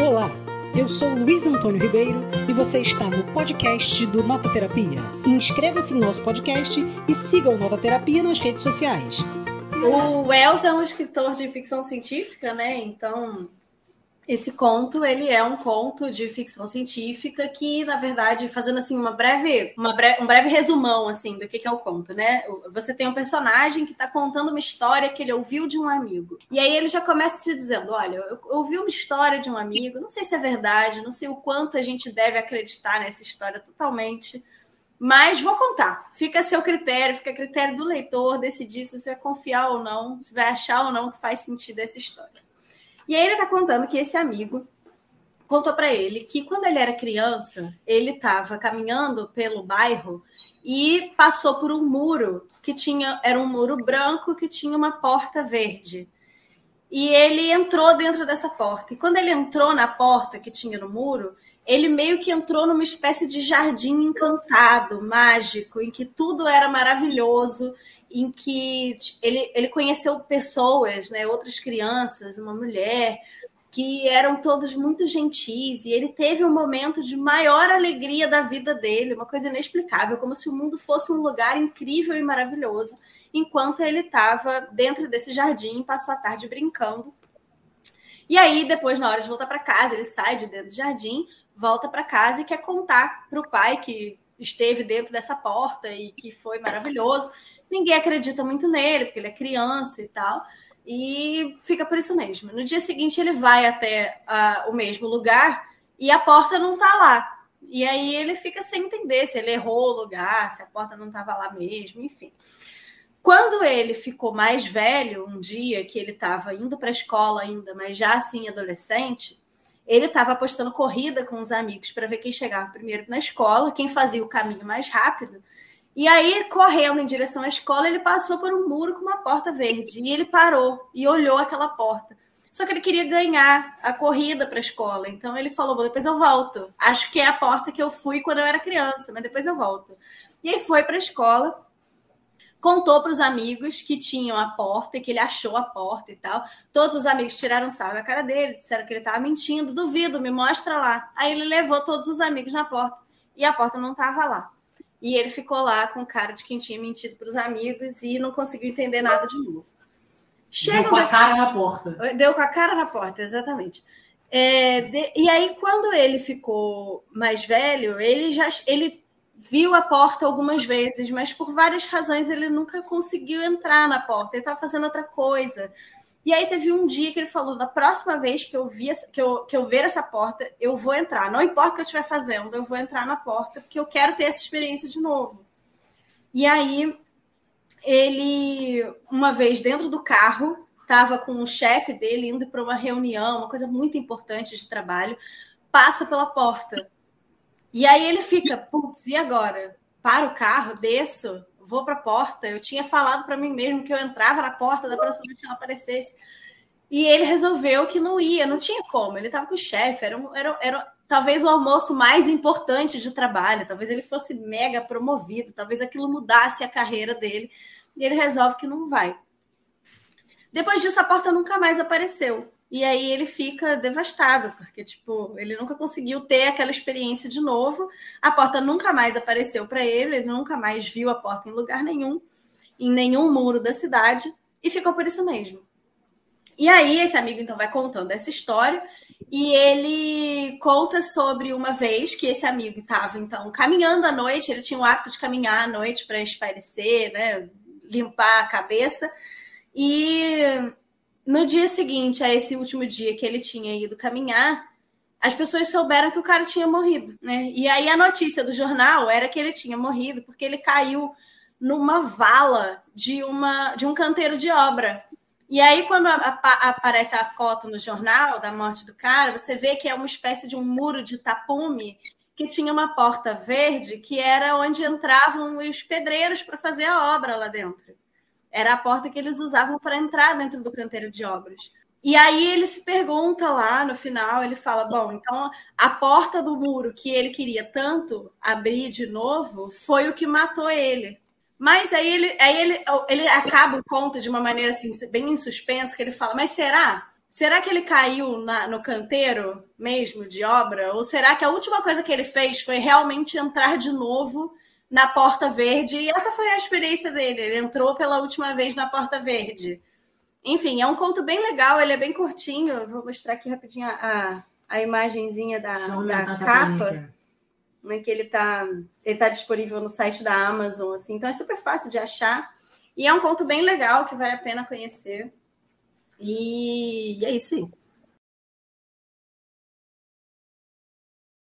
Olá, eu sou Luiz Antônio Ribeiro e você está no podcast do Nota Terapia. Inscreva-se no nosso podcast e siga o Nota Terapia nas redes sociais. O Wells é um escritor de ficção científica, né? Então esse conto, ele é um conto de ficção científica que, na verdade, fazendo assim uma breve, uma um breve resumão assim do que, é o conto, né? Você tem um personagem que está contando uma história que ele ouviu de um amigo. E aí ele já começa te dizendo: olha, eu ouvi uma história de um amigo, não sei se é verdade, não sei o quanto a gente deve acreditar nessa história totalmente. Mas vou contar. Fica a seu critério, fica a critério do leitor decidir se você vai confiar ou não, se vai achar ou não que faz sentido essa história. E aí ele está contando que esse amigo contou para ele que quando ele era criança, ele estava caminhando pelo bairro e passou por um muro que tinha era um muro branco que tinha uma porta verde. E ele entrou dentro dessa porta. E quando ele entrou na porta que tinha no muro, ele meio que entrou numa espécie de jardim encantado, mágico, em que tudo era maravilhoso em que ele, ele conheceu pessoas, né, outras crianças, uma mulher, que eram todos muito gentis, e ele teve um momento de maior alegria da vida dele, uma coisa inexplicável, como se o mundo fosse um lugar incrível e maravilhoso, enquanto ele estava dentro desse jardim, passou a tarde brincando. E aí, depois, na hora de voltar para casa, ele sai de dentro do jardim, volta para casa e quer contar para o pai que esteve dentro dessa porta e que foi maravilhoso ninguém acredita muito nele, porque ele é criança e tal, e fica por isso mesmo. No dia seguinte, ele vai até uh, o mesmo lugar e a porta não está lá. E aí ele fica sem entender se ele errou o lugar, se a porta não estava lá mesmo, enfim. Quando ele ficou mais velho, um dia que ele estava indo para a escola ainda, mas já assim adolescente, ele estava apostando corrida com os amigos para ver quem chegava primeiro na escola, quem fazia o caminho mais rápido. E aí, correndo em direção à escola, ele passou por um muro com uma porta verde. E ele parou e olhou aquela porta. Só que ele queria ganhar a corrida para a escola. Então ele falou: depois eu volto. Acho que é a porta que eu fui quando eu era criança, mas depois eu volto. E aí foi para a escola, contou para os amigos que tinham a porta e que ele achou a porta e tal. Todos os amigos tiraram sarro da cara dele, disseram que ele estava mentindo. Duvido, me mostra lá. Aí ele levou todos os amigos na porta e a porta não estava lá. E ele ficou lá com cara de quem tinha mentido para os amigos e não conseguiu entender nada de novo. Chega deu com a cara na porta. Deu com a cara na porta, exatamente. É, de... E aí, quando ele ficou mais velho, ele já ele viu a porta algumas vezes, mas por várias razões ele nunca conseguiu entrar na porta. Ele estava fazendo outra coisa. E aí teve um dia que ele falou: na próxima vez que eu, vi, que eu, que eu ver essa porta, eu vou entrar. Não importa o que eu estiver fazendo, eu vou entrar na porta, porque eu quero ter essa experiência de novo. E aí ele, uma vez dentro do carro, estava com o chefe dele indo para uma reunião, uma coisa muito importante de trabalho, passa pela porta. E aí ele fica, putz, e agora? Para o carro, desço, vou para a porta. Eu tinha falado para mim mesmo que eu entrava na porta da próxima vez que ela aparecesse. E ele resolveu que não ia, não tinha como. Ele estava com o chefe, era, era, era talvez o almoço mais importante de trabalho, talvez ele fosse mega promovido, talvez aquilo mudasse a carreira dele. E ele resolve que não vai. Depois disso, a porta nunca mais apareceu. E aí ele fica devastado, porque tipo, ele nunca conseguiu ter aquela experiência de novo. A porta nunca mais apareceu para ele, ele nunca mais viu a porta em lugar nenhum, em nenhum muro da cidade, e ficou por isso mesmo. E aí esse amigo então vai contando essa história e ele conta sobre uma vez que esse amigo estava então caminhando à noite, ele tinha o hábito de caminhar à noite para espairecer, né, limpar a cabeça. E no dia seguinte a esse último dia que ele tinha ido caminhar, as pessoas souberam que o cara tinha morrido, né? E aí a notícia do jornal era que ele tinha morrido porque ele caiu numa vala de uma de um canteiro de obra. E aí quando a, a, aparece a foto no jornal da morte do cara, você vê que é uma espécie de um muro de tapume que tinha uma porta verde que era onde entravam os pedreiros para fazer a obra lá dentro. Era a porta que eles usavam para entrar dentro do canteiro de obras. E aí ele se pergunta lá no final, ele fala: bom, então a porta do muro que ele queria tanto abrir de novo foi o que matou ele. Mas aí ele, aí ele, ele acaba o conto de uma maneira assim, bem em suspenso, que ele fala: mas será? será que ele caiu na, no canteiro mesmo de obra? Ou será que a última coisa que ele fez foi realmente entrar de novo na Porta Verde? E essa foi a experiência dele. Ele entrou pela última vez na Porta Verde. Enfim, é um conto bem legal, ele é bem curtinho. Vou mostrar aqui rapidinho a, a imagenzinha da, da capa. Né, que ele está ele tá disponível no site da Amazon, assim, então é super fácil de achar. E é um conto bem legal que vale a pena conhecer. E é isso aí.